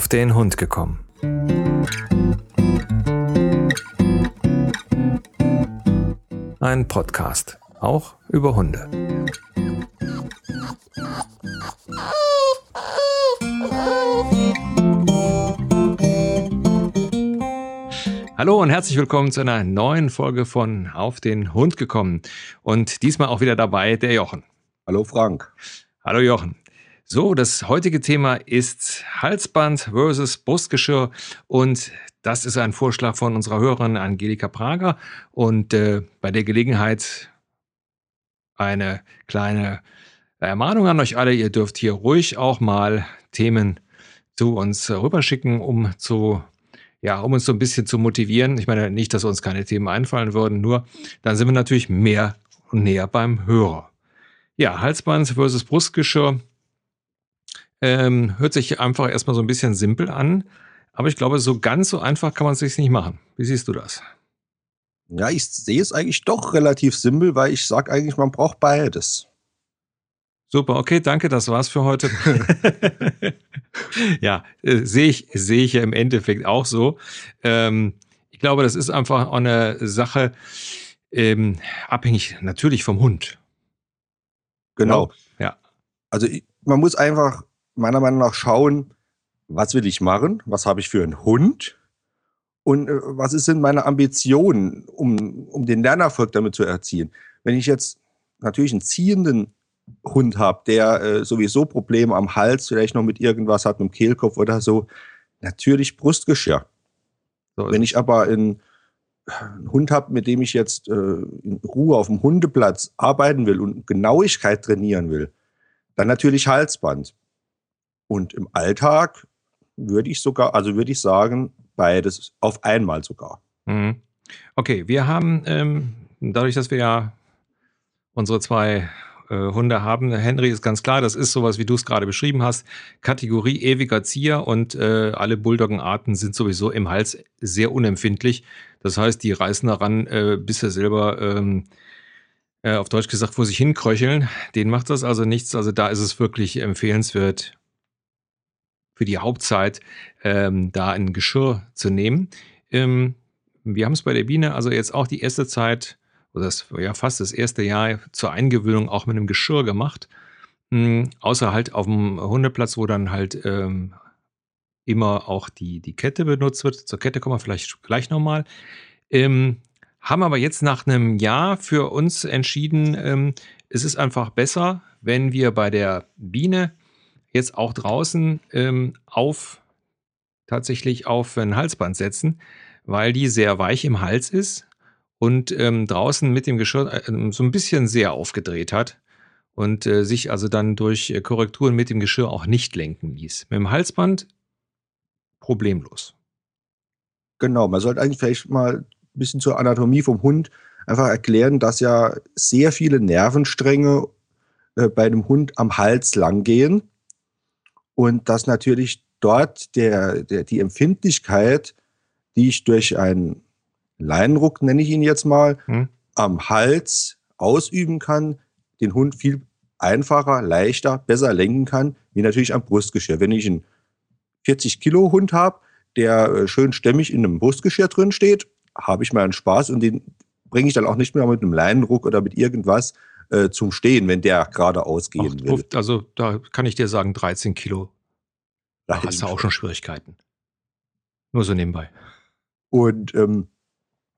auf den Hund gekommen. Ein Podcast, auch über Hunde. Hallo und herzlich willkommen zu einer neuen Folge von Auf den Hund gekommen. Und diesmal auch wieder dabei der Jochen. Hallo Frank. Hallo Jochen. So, das heutige Thema ist Halsband versus Brustgeschirr und das ist ein Vorschlag von unserer Hörerin Angelika Prager und äh, bei der Gelegenheit eine kleine Ermahnung an euch alle. Ihr dürft hier ruhig auch mal Themen zu uns rüberschicken, um zu ja, um uns so ein bisschen zu motivieren. Ich meine nicht, dass uns keine Themen einfallen würden, nur dann sind wir natürlich mehr und näher beim Hörer. Ja, Halsband versus Brustgeschirr ähm, hört sich einfach erstmal so ein bisschen simpel an, aber ich glaube, so ganz so einfach kann man es sich nicht machen. Wie siehst du das? Ja, ich sehe es eigentlich doch relativ simpel, weil ich sage eigentlich, man braucht beides. Super, okay, danke, das war's für heute. ja, äh, sehe ich, sehe ich ja im Endeffekt auch so. Ähm, ich glaube, das ist einfach auch eine Sache, ähm, abhängig natürlich vom Hund. Genau. Ja. Also man muss einfach meiner Meinung nach schauen, was will ich machen, was habe ich für einen Hund und äh, was sind meine Ambitionen, um, um den Lernerfolg damit zu erzielen. Wenn ich jetzt natürlich einen ziehenden Hund habe, der äh, sowieso Probleme am Hals, vielleicht noch mit irgendwas hat, mit dem Kehlkopf oder so, natürlich Brustgeschirr. So Wenn ich aber einen, einen Hund habe, mit dem ich jetzt äh, in Ruhe auf dem Hundeplatz arbeiten will und Genauigkeit trainieren will, dann natürlich Halsband. Und im Alltag würde ich sogar, also würde ich sagen, beides auf einmal sogar. Mhm. Okay, wir haben ähm, dadurch, dass wir ja unsere zwei äh, Hunde haben, Henry ist ganz klar, das ist sowas, wie du es gerade beschrieben hast, Kategorie ewiger Zieher und äh, alle Bulldoggenarten sind sowieso im Hals sehr unempfindlich. Das heißt, die reißen daran, äh, bis sie selber ähm, äh, auf Deutsch gesagt vor sich hinkröcheln. Den macht das also nichts. Also da ist es wirklich empfehlenswert, für die Hauptzeit ähm, da ein Geschirr zu nehmen. Ähm, wir haben es bei der Biene also jetzt auch die erste Zeit, oder das, ja fast das erste Jahr zur Eingewöhnung auch mit einem Geschirr gemacht. Ähm, außer halt auf dem Hundeplatz, wo dann halt ähm, immer auch die, die Kette benutzt wird. Zur Kette kommen wir vielleicht gleich nochmal. Ähm, haben aber jetzt nach einem Jahr für uns entschieden, ähm, es ist einfach besser, wenn wir bei der Biene jetzt auch draußen ähm, auf tatsächlich auf ein Halsband setzen, weil die sehr weich im Hals ist und ähm, draußen mit dem Geschirr äh, so ein bisschen sehr aufgedreht hat und äh, sich also dann durch äh, Korrekturen mit dem Geschirr auch nicht lenken ließ. Mit dem Halsband problemlos. Genau, man sollte eigentlich vielleicht mal ein bisschen zur Anatomie vom Hund einfach erklären, dass ja sehr viele Nervenstränge äh, bei dem Hund am Hals langgehen und dass natürlich dort der, der, die Empfindlichkeit, die ich durch einen Leinenruck, nenne ich ihn jetzt mal, hm. am Hals ausüben kann, den Hund viel einfacher, leichter, besser lenken kann, wie natürlich am Brustgeschirr. Wenn ich einen 40 Kilo Hund habe, der äh, schön stämmig in einem Brustgeschirr drin steht, habe ich meinen Spaß und den bringe ich dann auch nicht mehr mit einem Leinenruck oder mit irgendwas äh, zum Stehen, wenn der gerade ausgehen Ach, will. Also da kann ich dir sagen, 13 Kilo. Da hast du auch schon Schwierigkeiten. Nur so nebenbei. Und ähm,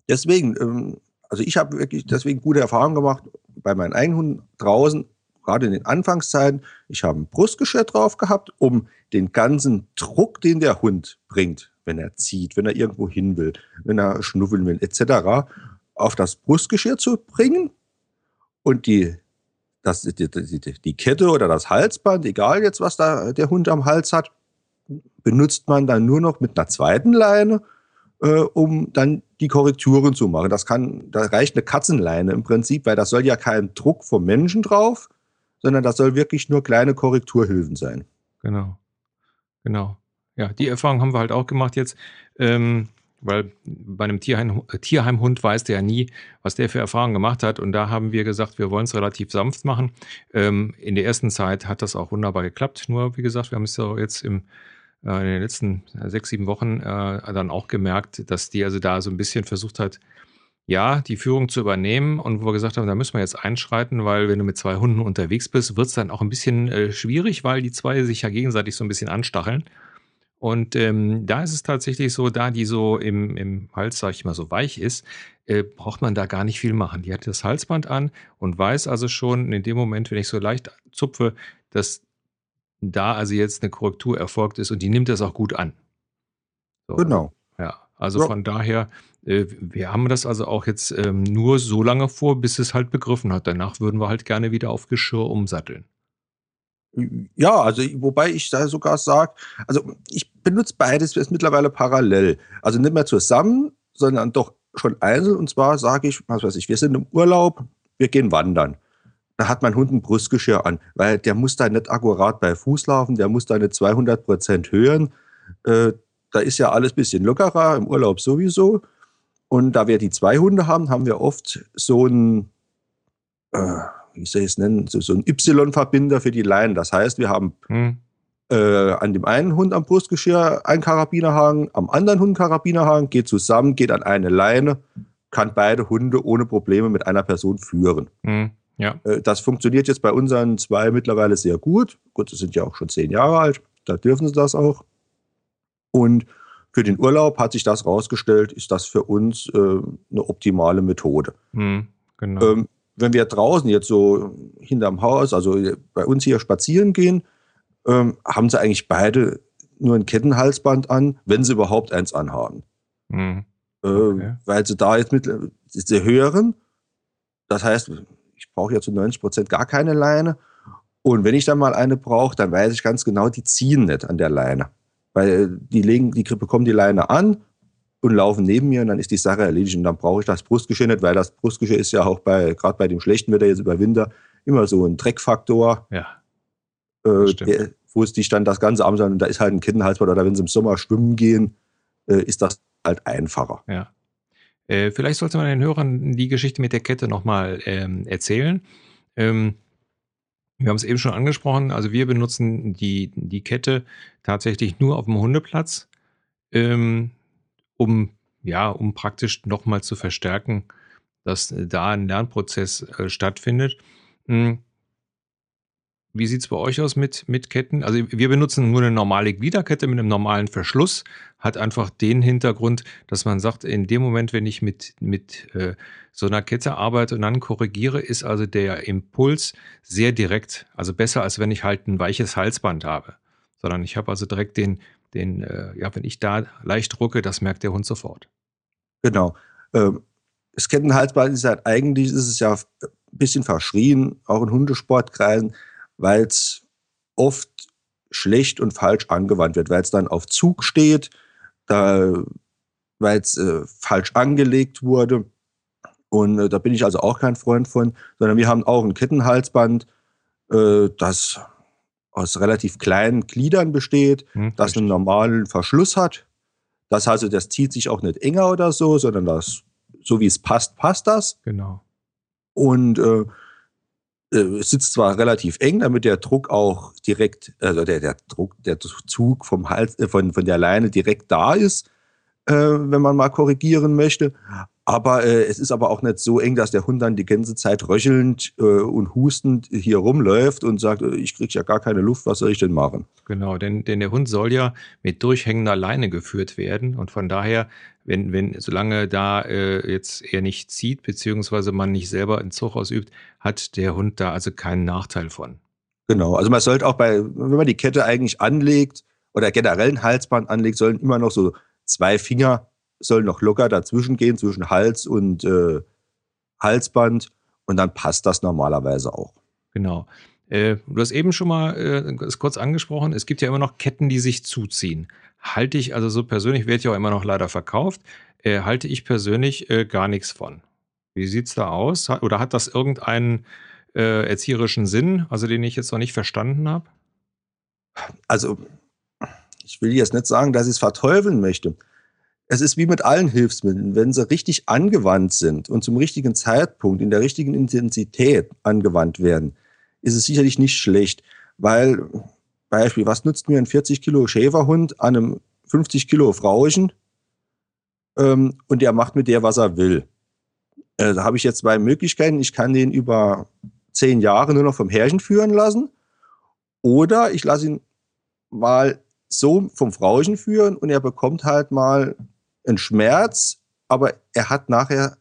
deswegen, ähm, also ich habe wirklich deswegen gute Erfahrungen gemacht bei meinen eigenen Hunden draußen, gerade in den Anfangszeiten. Ich habe ein Brustgeschirr drauf gehabt, um den ganzen Druck, den der Hund bringt, wenn er zieht, wenn er irgendwo hin will, wenn er schnuffeln will, etc., auf das Brustgeschirr zu bringen und die, das, die, die, die Kette oder das Halsband, egal jetzt, was da der Hund am Hals hat, benutzt man dann nur noch mit einer zweiten Leine, äh, um dann die Korrekturen zu machen. Das kann, da reicht eine Katzenleine im Prinzip, weil da soll ja kein Druck vom Menschen drauf, sondern das soll wirklich nur kleine Korrekturhilfen sein. Genau. Genau. Ja, die Erfahrung haben wir halt auch gemacht jetzt. Ähm, weil bei einem Tierheim, Tierheimhund weiß der ja nie, was der für Erfahrungen gemacht hat. Und da haben wir gesagt, wir wollen es relativ sanft machen. Ähm, in der ersten Zeit hat das auch wunderbar geklappt. Nur, wie gesagt, wir haben es ja jetzt im äh, in den letzten sechs, sieben Wochen äh, dann auch gemerkt, dass die also da so ein bisschen versucht hat, ja, die Führung zu übernehmen und wo wir gesagt haben, da müssen wir jetzt einschreiten, weil wenn du mit zwei Hunden unterwegs bist, wird es dann auch ein bisschen äh, schwierig, weil die zwei sich ja gegenseitig so ein bisschen anstacheln. Und ähm, da ist es tatsächlich so, da die so im, im Hals, sag ich mal, so weich ist, äh, braucht man da gar nicht viel machen. Die hat das Halsband an und weiß also schon in dem Moment, wenn ich so leicht zupfe, dass da also jetzt eine Korrektur erfolgt ist und die nimmt das auch gut an. So, genau. Ja, also ja. von daher, äh, wir haben das also auch jetzt ähm, nur so lange vor, bis es halt begriffen hat. Danach würden wir halt gerne wieder auf Geschirr umsatteln. Ja, also wobei ich da sogar sage, also ich benutze beides jetzt mittlerweile parallel. Also nicht mehr zusammen, sondern doch schon einzeln. Und zwar sage ich, was weiß ich, wir sind im Urlaub, wir gehen wandern. Da hat mein Hund ein Brustgeschirr an, weil der muss da nicht akkurat bei Fuß laufen, der muss da nicht 200 Prozent hören. Äh, da ist ja alles ein bisschen lockerer, im Urlaub sowieso. Und da wir die zwei Hunde haben, haben wir oft so ein, äh, wie soll ich es nennen, so, so ein Y-Verbinder für die Leinen. Das heißt, wir haben hm. äh, an dem einen Hund am Brustgeschirr einen Karabinerhaken, am anderen Hund einen Karabinerhaken, geht zusammen, geht an eine Leine, kann beide Hunde ohne Probleme mit einer Person führen. Hm. Ja. Äh, das funktioniert jetzt bei unseren zwei mittlerweile sehr gut. Gut, sie sind ja auch schon zehn Jahre alt, da dürfen sie das auch. Und für den Urlaub hat sich das rausgestellt, ist das für uns äh, eine optimale Methode. Hm, genau. ähm, wenn wir draußen jetzt so hinterm Haus, also bei uns hier spazieren gehen, ähm, haben sie eigentlich beide nur ein Kettenhalsband an, wenn sie überhaupt eins anhaben. Mhm. Okay. Äh, weil sie da jetzt mit sie hören. Das heißt, ich brauche ja zu 90 Prozent gar keine Leine. Und wenn ich dann mal eine brauche, dann weiß ich ganz genau, die ziehen nicht an der Leine. Weil die legen, die bekommen die Leine an und laufen neben mir und dann ist die Sache erledigt und dann brauche ich das Brustgeschirr nicht, weil das Brustgeschirr ist ja auch bei, gerade bei dem schlechten Wetter jetzt über Winter, immer so ein Dreckfaktor. Ja. Äh, der, wo es dich dann das ganze Abend und da ist halt ein Kettenhalsband oder wenn sie im Sommer schwimmen gehen, äh, ist das halt einfacher. Ja. Äh, vielleicht sollte man den Hörern die Geschichte mit der Kette nochmal ähm, erzählen. Ähm, wir haben es eben schon angesprochen, also wir benutzen die, die Kette tatsächlich nur auf dem Hundeplatz. Ähm, um, ja, um praktisch nochmal zu verstärken, dass da ein Lernprozess äh, stattfindet. Hm. Wie sieht es bei euch aus mit, mit Ketten? Also wir benutzen nur eine normale Gliederkette mit einem normalen Verschluss. Hat einfach den Hintergrund, dass man sagt, in dem Moment, wenn ich mit, mit äh, so einer Kette arbeite und dann korrigiere, ist also der Impuls sehr direkt. Also besser, als wenn ich halt ein weiches Halsband habe. Sondern ich habe also direkt den, den, äh, ja, wenn ich da leicht drucke, das merkt der Hund sofort. Genau. Ähm, das Kettenhalsband ist halt eigentlich, ist es ja ein bisschen verschrien, auch in Hundesportkreisen, weil es oft schlecht und falsch angewandt wird, weil es dann auf Zug steht, da, weil es äh, falsch angelegt wurde. Und äh, da bin ich also auch kein Freund von, sondern wir haben auch ein Kettenhalsband, äh, das aus relativ kleinen Gliedern besteht, hm, das einen normalen Verschluss hat. Das also, das zieht sich auch nicht enger oder so, sondern das, so wie es passt, passt das. Genau. Und äh, äh es sitzt zwar relativ eng, damit der Druck auch direkt, also der, der Druck, der Zug vom Hals, äh, von, von der Leine direkt da ist, äh, wenn man mal korrigieren möchte. Aber äh, es ist aber auch nicht so eng, dass der Hund dann die ganze Zeit röchelnd äh, und hustend hier rumläuft und sagt, äh, ich kriege ja gar keine Luft, was soll ich denn machen? Genau, denn, denn der Hund soll ja mit durchhängender Leine geführt werden. Und von daher, wenn, wenn, solange da äh, jetzt er nicht zieht, beziehungsweise man nicht selber einen Zug ausübt, hat der Hund da also keinen Nachteil von. Genau, also man sollte auch bei, wenn man die Kette eigentlich anlegt oder generell ein Halsband anlegt, sollen immer noch so zwei Finger soll noch locker dazwischen gehen, zwischen Hals und äh, Halsband. Und dann passt das normalerweise auch. Genau. Äh, du hast eben schon mal äh, kurz angesprochen, es gibt ja immer noch Ketten, die sich zuziehen. Halte ich also so persönlich, wird ja auch immer noch leider verkauft, äh, halte ich persönlich äh, gar nichts von. Wie sieht es da aus? Oder hat das irgendeinen äh, erzieherischen Sinn, also den ich jetzt noch nicht verstanden habe? Also, ich will jetzt nicht sagen, dass ich es verteufeln möchte es ist wie mit allen Hilfsmitteln, wenn sie richtig angewandt sind und zum richtigen Zeitpunkt, in der richtigen Intensität angewandt werden, ist es sicherlich nicht schlecht, weil Beispiel, was nutzt mir ein 40 Kilo Schäferhund an einem 50 Kilo Frauchen ähm, und der macht mit der, was er will. Äh, da habe ich jetzt zwei Möglichkeiten. Ich kann den über zehn Jahre nur noch vom Herrchen führen lassen oder ich lasse ihn mal so vom Frauchen führen und er bekommt halt mal einen Schmerz, aber er hat nachher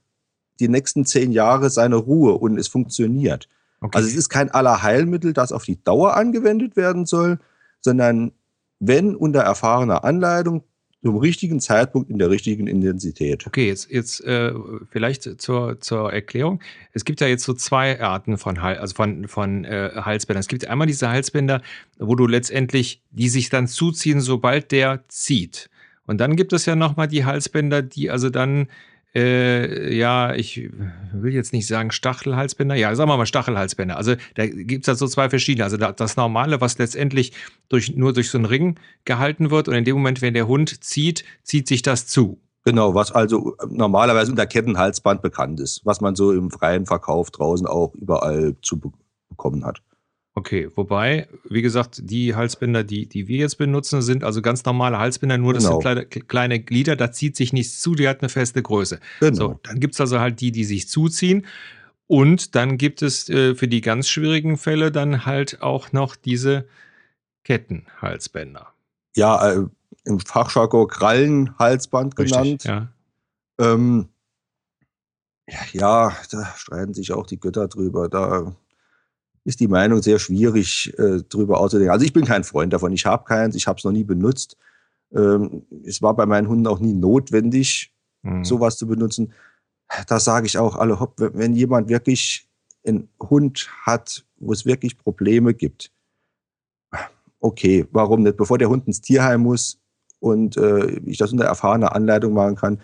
die nächsten zehn Jahre seine Ruhe und es funktioniert. Okay. Also es ist kein Allerheilmittel, das auf die Dauer angewendet werden soll, sondern wenn unter erfahrener Anleitung zum richtigen Zeitpunkt in der richtigen Intensität. Okay, jetzt, jetzt äh, vielleicht zur, zur Erklärung. Es gibt ja jetzt so zwei Arten von, also von, von äh, Halsbändern. Es gibt einmal diese Halsbänder, wo du letztendlich, die sich dann zuziehen, sobald der zieht. Und dann gibt es ja nochmal die Halsbänder, die also dann äh, ja, ich will jetzt nicht sagen Stachelhalsbänder. Ja, sagen wir mal Stachelhalsbänder. Also da gibt es halt so zwei verschiedene. Also das Normale, was letztendlich durch, nur durch so einen Ring gehalten wird und in dem Moment, wenn der Hund zieht, zieht sich das zu. Genau, was also normalerweise unter Kettenhalsband bekannt ist, was man so im freien Verkauf draußen auch überall zu bekommen hat. Okay, wobei, wie gesagt, die Halsbänder, die, die wir jetzt benutzen, sind also ganz normale Halsbänder, nur das genau. sind kleine, kleine, Glieder, da zieht sich nichts zu, die hat eine feste Größe. Genau. So, dann gibt es also halt die, die sich zuziehen. Und dann gibt es äh, für die ganz schwierigen Fälle dann halt auch noch diese Kettenhalsbänder. Ja, äh, im Fachjargon Krallenhalsband genannt. Ja. Ähm, ja, da streiten sich auch die Götter drüber. Da ist die Meinung sehr schwierig, äh, darüber auszudenken. Also ich bin kein Freund davon. Ich habe keins, ich habe es noch nie benutzt. Ähm, es war bei meinen Hunden auch nie notwendig, mhm. sowas zu benutzen. Da sage ich auch alle, hopp, wenn jemand wirklich einen Hund hat, wo es wirklich Probleme gibt, okay, warum nicht? Bevor der Hund ins Tierheim muss und äh, ich das unter erfahrener Anleitung machen kann,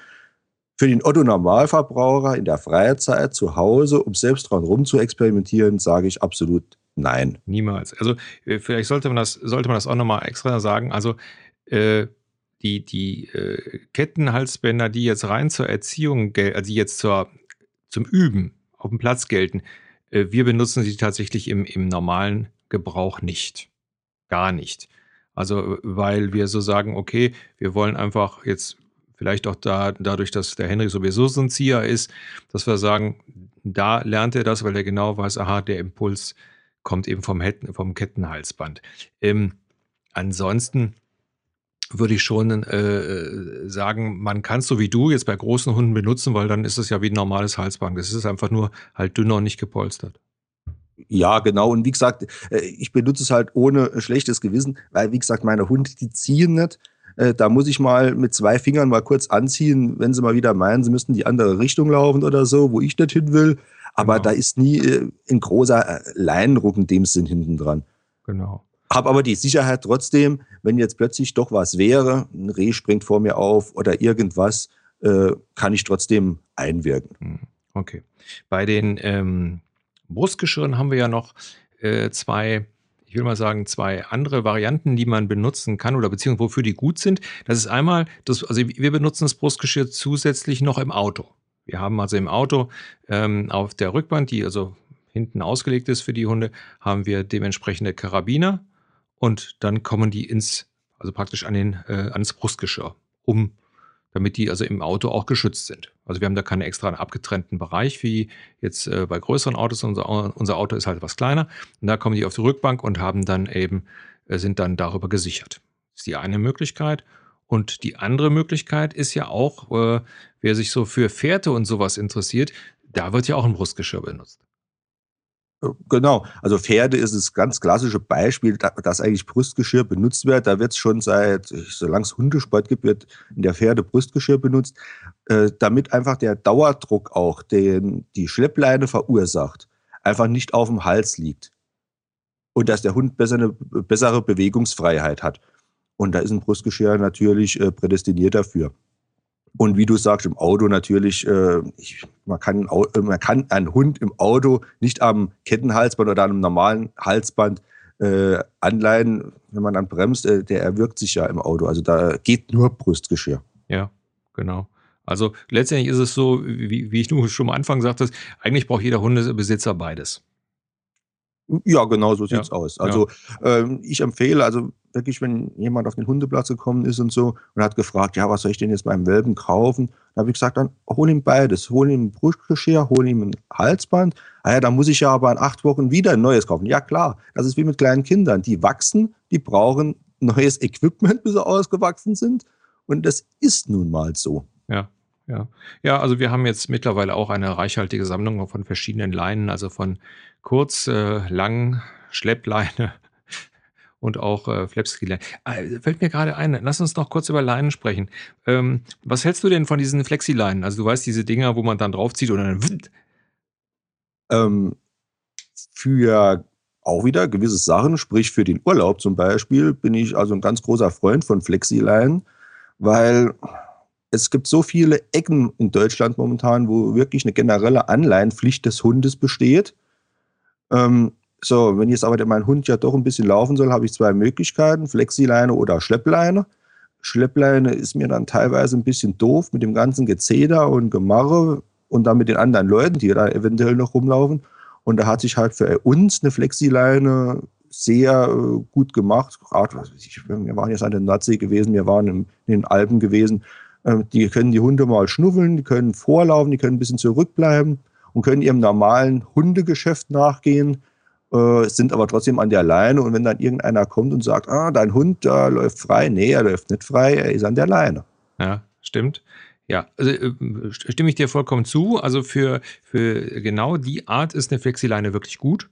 für den Otto-Normalverbraucher in der Freizeit zu Hause, um selbst dran rum zu experimentieren, sage ich absolut nein. Niemals. Also äh, vielleicht sollte man das, sollte man das auch nochmal extra sagen. Also äh, die, die äh, Kettenhalsbänder, die jetzt rein zur Erziehung, also die jetzt zur, zum Üben auf dem Platz gelten, äh, wir benutzen sie tatsächlich im, im normalen Gebrauch nicht. Gar nicht. Also, weil wir so sagen, okay, wir wollen einfach jetzt Vielleicht auch da, dadurch, dass der Henry sowieso so ein Zieher ist, dass wir sagen, da lernt er das, weil er genau weiß, aha, der Impuls kommt eben vom, Hetten, vom Kettenhalsband. Ähm, ansonsten würde ich schon äh, sagen, man kann es so wie du jetzt bei großen Hunden benutzen, weil dann ist es ja wie ein normales Halsband. Es ist einfach nur halt dünner und nicht gepolstert. Ja, genau. Und wie gesagt, äh, ich benutze es halt ohne schlechtes Gewissen, weil, wie gesagt, meine Hunde, die ziehen nicht. Äh, da muss ich mal mit zwei Fingern mal kurz anziehen, wenn sie mal wieder meinen, sie müssten die andere Richtung laufen oder so, wo ich nicht hin will. Aber genau. da ist nie äh, ein großer äh, Leinendruck in dem Sinn hinten dran. Genau. Hab aber die Sicherheit trotzdem, wenn jetzt plötzlich doch was wäre, ein Reh springt vor mir auf oder irgendwas, äh, kann ich trotzdem einwirken. Hm, okay. Bei den ähm, Brustgeschirren haben wir ja noch äh, zwei ich will mal sagen, zwei andere Varianten, die man benutzen kann oder beziehungsweise wofür die gut sind. Das ist einmal, das, also wir benutzen das Brustgeschirr zusätzlich noch im Auto. Wir haben also im Auto ähm, auf der Rückband, die also hinten ausgelegt ist für die Hunde, haben wir dementsprechende Karabiner und dann kommen die ins, also praktisch an den, äh, ans Brustgeschirr, um damit die also im Auto auch geschützt sind. Also wir haben da keinen extra abgetrennten Bereich wie jetzt äh, bei größeren Autos. Unser, unser Auto ist halt etwas kleiner. Und da kommen die auf die Rückbank und haben dann eben, äh, sind dann darüber gesichert. Das ist die eine Möglichkeit. Und die andere Möglichkeit ist ja auch, äh, wer sich so für Fährte und sowas interessiert, da wird ja auch ein Brustgeschirr benutzt. Genau, also Pferde ist das ganz klassische Beispiel, dass eigentlich Brustgeschirr benutzt wird. Da wird es schon seit, solange es Hundesport gibt, wird in der Pferde Brustgeschirr benutzt, äh, damit einfach der Dauerdruck auch, den die Schleppleine verursacht, einfach nicht auf dem Hals liegt. Und dass der Hund besser eine bessere Bewegungsfreiheit hat. Und da ist ein Brustgeschirr natürlich äh, prädestiniert dafür. Und wie du sagst, im Auto natürlich, äh, ich, man, kann, äh, man kann einen Hund im Auto nicht am Kettenhalsband oder einem normalen Halsband äh, anleihen, wenn man dann bremst, äh, der erwirkt sich ja im Auto. Also da geht nur Brustgeschirr. Ja, genau. Also letztendlich ist es so, wie, wie ich nur schon am Anfang sagte, eigentlich braucht jeder Hundebesitzer beides. Ja, genau so sieht's ja. aus. Also ja. ähm, ich empfehle, also wirklich, wenn jemand auf den Hundeplatz gekommen ist und so und hat gefragt, ja, was soll ich denn jetzt beim Welpen kaufen? Da habe ich gesagt, dann hol ihm beides. Hol ihm ein Brustgeschirr, hol ihm ein Halsband. Ah ja, da muss ich ja aber in acht Wochen wieder ein neues kaufen. Ja, klar, das ist wie mit kleinen Kindern. Die wachsen, die brauchen neues Equipment, bis sie ausgewachsen sind. Und das ist nun mal so. Ja. Ja. ja, also wir haben jetzt mittlerweile auch eine reichhaltige Sammlung von verschiedenen Leinen, also von kurz, äh, lang, Schleppleine und auch äh, Flapski-Leinen. Äh, fällt mir gerade ein, lass uns noch kurz über Leinen sprechen. Ähm, was hältst du denn von diesen Flexi-Leinen? Also du weißt, diese Dinger, wo man dann draufzieht und dann... Ähm, für auch wieder gewisse Sachen, sprich für den Urlaub zum Beispiel, bin ich also ein ganz großer Freund von Flexi-Leinen, weil es gibt so viele Ecken in Deutschland momentan, wo wirklich eine generelle Anleihenpflicht des Hundes besteht. Ähm, so, wenn jetzt aber mein Hund ja doch ein bisschen laufen soll, habe ich zwei Möglichkeiten, Flexileine oder Schleppleine. Schleppleine ist mir dann teilweise ein bisschen doof mit dem ganzen Gezeder und Gemarre und dann mit den anderen Leuten, die da eventuell noch rumlaufen. Und da hat sich halt für uns eine Flexileine sehr äh, gut gemacht. Wir waren jetzt an der Nordsee gewesen, wir waren in den Alpen gewesen. Ähm, die können die Hunde mal schnuffeln, die können vorlaufen, die können ein bisschen zurückbleiben und können ihrem normalen Hundegeschäft nachgehen, äh, sind aber trotzdem an der Leine. Und wenn dann irgendeiner kommt und sagt, ah, dein Hund da läuft frei, nee, er läuft nicht frei, er ist an der Leine. Ja, stimmt. Ja, also äh, stimme ich dir vollkommen zu. Also für, für genau die Art ist eine Flexileine wirklich gut.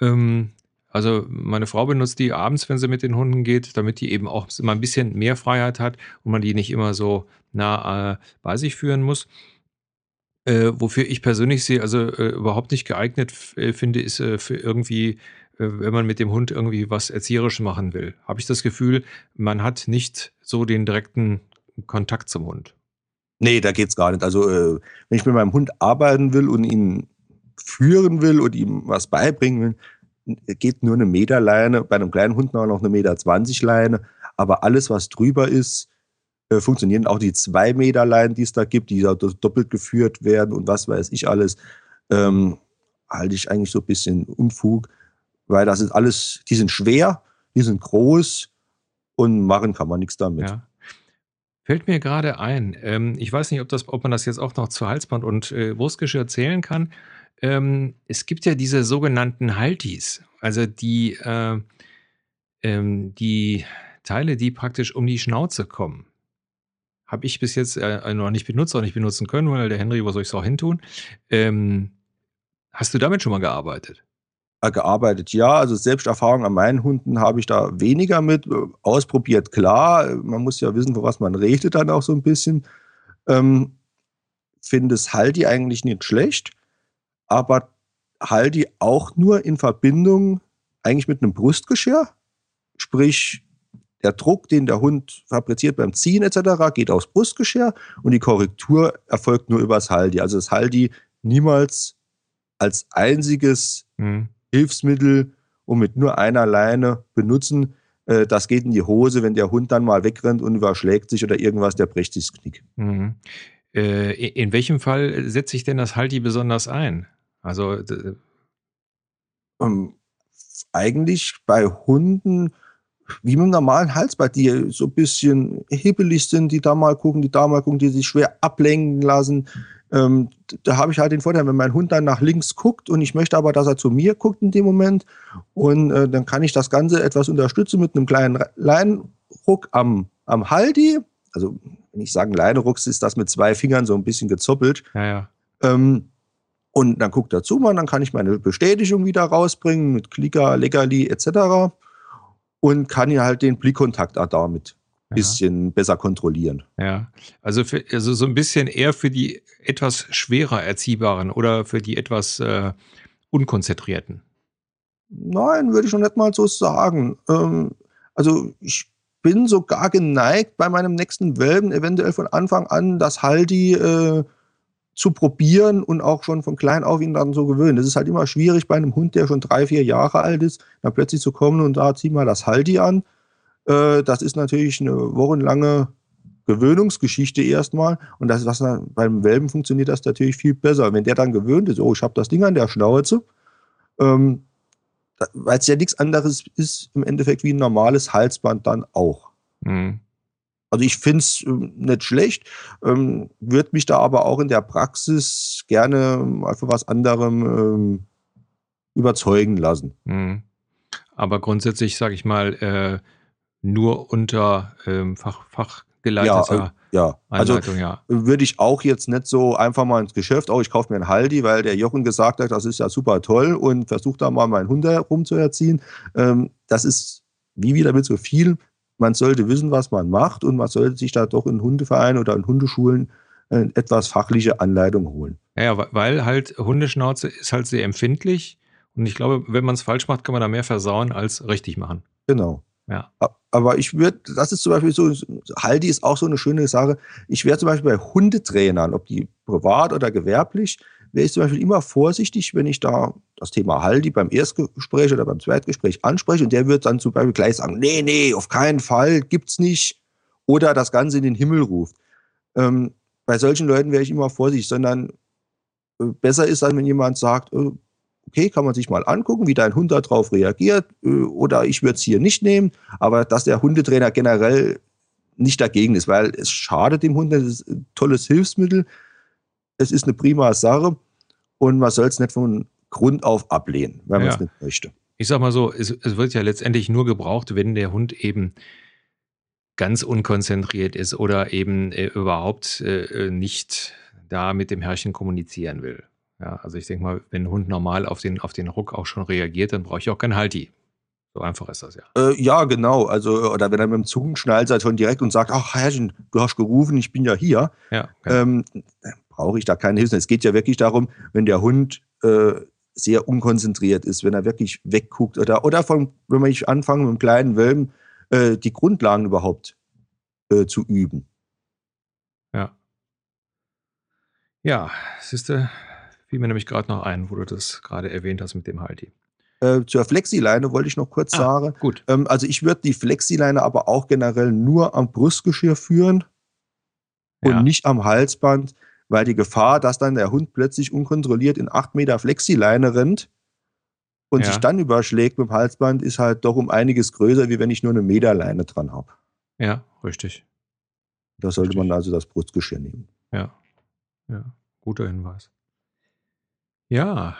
Ähm, also meine Frau benutzt die abends, wenn sie mit den Hunden geht, damit die eben auch mal ein bisschen mehr Freiheit hat und man die nicht immer so nah äh, bei sich führen muss. Äh, wofür ich persönlich sie also äh, überhaupt nicht geeignet äh, finde, ist äh, für irgendwie, äh, wenn man mit dem Hund irgendwie was erzieherisch machen will. Habe ich das Gefühl, man hat nicht so den direkten Kontakt zum Hund. Nee, da geht es gar nicht. Also wenn ich mit meinem Hund arbeiten will und ihn führen will und ihm was beibringen will, geht nur eine Meterleine, bei einem kleinen Hund noch eine Meter 20 Leine, aber alles, was drüber ist, funktionieren auch die zwei Meter Leinen, die es da gibt, die da doppelt geführt werden und was weiß ich alles, ähm, halte ich eigentlich so ein bisschen Unfug, weil das ist alles, die sind schwer, die sind groß und machen kann man nichts damit. Ja. Fällt mir gerade ein, ähm, ich weiß nicht, ob, das, ob man das jetzt auch noch zu Halsband und äh, Wurstgeschirr zählen kann. Ähm, es gibt ja diese sogenannten Haltis, also die, äh, ähm, die Teile, die praktisch um die Schnauze kommen habe ich bis jetzt äh, noch nicht benutzt, auch nicht benutzen können, weil der Henry, wo soll ich es auch hintun? Ähm, hast du damit schon mal gearbeitet? Äh, gearbeitet, ja. Also Selbsterfahrung an meinen Hunden habe ich da weniger mit. Äh, ausprobiert, klar. Man muss ja wissen, vor was man redet dann auch so ein bisschen. Ähm, Finde es Haldi eigentlich nicht schlecht, aber Haldi auch nur in Verbindung eigentlich mit einem Brustgeschirr. Sprich, der Druck, den der Hund fabriziert beim Ziehen etc., geht aufs Brustgeschirr und die Korrektur erfolgt nur übers Haldi. Also das Haldi niemals als einziges mhm. Hilfsmittel und mit nur einer Leine benutzen. Äh, das geht in die Hose, wenn der Hund dann mal wegrennt und überschlägt sich oder irgendwas, der bricht sich das Knick. Mhm. Äh, in welchem Fall setzt sich denn das Haldi besonders ein? Also ähm, eigentlich bei Hunden wie mit einem normalen Halsband, die so ein bisschen hibbelig sind, die da mal gucken, die da mal gucken, die sich schwer ablenken lassen. Ähm, da habe ich halt den Vorteil, wenn mein Hund dann nach links guckt und ich möchte aber, dass er zu mir guckt in dem Moment und äh, dann kann ich das Ganze etwas unterstützen mit einem kleinen Leinruck am, am Haldi. Also wenn ich sage Leineruck, ist das mit zwei Fingern so ein bisschen gezoppelt. Ja, ja. Ähm, und dann guckt er zu, man, dann kann ich meine Bestätigung wieder rausbringen mit Klicker, Leckerli etc und kann ja halt den Blickkontakt damit ein bisschen besser kontrollieren. Ja, also, für, also so ein bisschen eher für die etwas schwerer Erziehbaren oder für die etwas äh, Unkonzentrierten. Nein, würde ich noch nicht mal so sagen. Ähm, also ich bin sogar geneigt, bei meinem nächsten Welpen eventuell von Anfang an das Haldi äh, zu probieren und auch schon von klein auf ihn dann so gewöhnen. Das ist halt immer schwierig bei einem Hund, der schon drei, vier Jahre alt ist, dann plötzlich zu kommen und da zieh mal das Halti an. Äh, das ist natürlich eine wochenlange Gewöhnungsgeschichte erstmal. Und das, was dann beim Welpen funktioniert, das natürlich viel besser. Wenn der dann gewöhnt ist, oh, ich habe das Ding an der Schnauze, ähm, weil es ja nichts anderes ist im Endeffekt wie ein normales Halsband dann auch. Mhm. Also ich finde es ähm, nicht schlecht, ähm, würde mich da aber auch in der Praxis gerne mal für was anderem ähm, überzeugen lassen. Mhm. Aber grundsätzlich, sage ich mal, äh, nur unter ähm, Fach, fachgeleiteter ja, äh, ja. Also Anleitung, ja. würde ich auch jetzt nicht so einfach mal ins Geschäft, oh, ich kaufe mir einen Haldi, weil der Jochen gesagt hat, das ist ja super toll und versuche da mal meinen Hund herumzuerziehen. Ähm, das ist wie wieder mit so viel man sollte wissen, was man macht und man sollte sich da doch in Hundevereinen oder in Hundeschulen äh, etwas fachliche Anleitung holen. Ja, weil halt Hundeschnauze ist halt sehr empfindlich und ich glaube, wenn man es falsch macht, kann man da mehr versauen als richtig machen. Genau. Ja. Aber ich würde, das ist zum Beispiel so, Haldi ist auch so eine schöne Sache. Ich wäre zum Beispiel bei Hundetrainern, ob die privat oder gewerblich, wäre ich zum Beispiel immer vorsichtig, wenn ich da das Thema Haldi beim Erstgespräch oder beim Zweitgespräch anspreche und der wird dann zum Beispiel gleich sagen, nee, nee, auf keinen Fall, gibt's nicht. Oder das Ganze in den Himmel ruft. Ähm, bei solchen Leuten wäre ich immer vorsichtig, sondern äh, besser ist dann, wenn jemand sagt, äh, okay, kann man sich mal angucken, wie dein Hund darauf reagiert, äh, oder ich würde es hier nicht nehmen, aber dass der Hundetrainer generell nicht dagegen ist, weil es schadet dem Hund, das ist ein tolles Hilfsmittel, es ist eine prima Sache und man soll es nicht von Grund auf ablehnen, wenn man es nicht möchte. Ich sag mal so, es, es, wird ja letztendlich nur gebraucht, wenn der Hund eben ganz unkonzentriert ist oder eben äh, überhaupt äh, nicht da mit dem Herrchen kommunizieren will. Ja, also ich denke mal, wenn ein Hund normal auf den, auf den Ruck auch schon reagiert, dann brauche ich auch keinen Halti. So einfach ist das ja. Äh, ja, genau. Also, oder wenn er mit dem Zungenschnalzer schon direkt und sagt, ach Herrchen, du hast gerufen, ich bin ja hier. Ja, genau. ähm, brauche ich da keine Hilfe. Es geht ja wirklich darum, wenn der Hund äh, sehr unkonzentriert ist, wenn er wirklich wegguckt oder, oder von, wenn ich anfange mit einem kleinen Welpen, äh, die Grundlagen überhaupt äh, zu üben. Ja. Ja, siehst du, fiel mir nämlich gerade noch ein, wo du das gerade erwähnt hast mit dem Halti. Äh, zur Flexileine wollte ich noch kurz ah, sagen. Gut. Ähm, also ich würde die Flexileine aber auch generell nur am Brustgeschirr führen und ja. nicht am Halsband, weil die Gefahr, dass dann der Hund plötzlich unkontrolliert in 8 Meter Flexileine rennt und ja. sich dann überschlägt mit dem Halsband, ist halt doch um einiges größer, wie wenn ich nur eine Meterleine dran habe. Ja, richtig. Da sollte richtig. man also das Brustgeschirr nehmen. Ja, ja, guter Hinweis. Ja,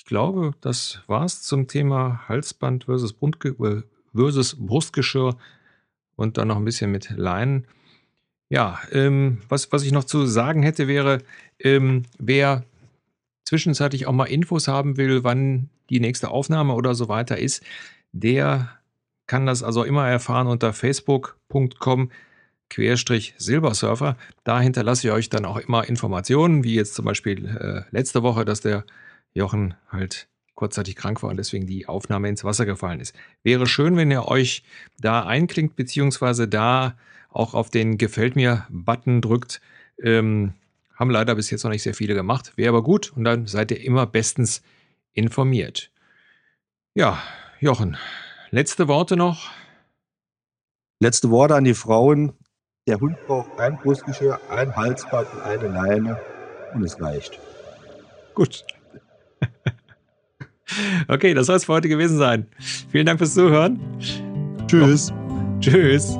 ich glaube, das war's zum Thema Halsband versus, versus Brustgeschirr und dann noch ein bisschen mit Leinen. Ja, ähm, was, was ich noch zu sagen hätte, wäre, ähm, wer zwischenzeitlich auch mal Infos haben will, wann die nächste Aufnahme oder so weiter ist, der kann das also immer erfahren unter facebook.com Querstrich Silbersurfer. Da hinterlasse ich euch dann auch immer Informationen, wie jetzt zum Beispiel äh, letzte Woche, dass der Jochen halt kurzzeitig krank war und deswegen die Aufnahme ins Wasser gefallen ist. Wäre schön, wenn ihr euch da einklingt, beziehungsweise da auch auf den Gefällt mir-Button drückt. Ähm, haben leider bis jetzt noch nicht sehr viele gemacht. Wäre aber gut und dann seid ihr immer bestens informiert. Ja, Jochen, letzte Worte noch. Letzte Worte an die Frauen. Der Hund braucht ein Brustgeschirr, ein Halsband eine Leine und es reicht. Gut. Okay, das soll es für heute gewesen sein. Vielen Dank fürs Zuhören. Tschüss. Oh. Tschüss.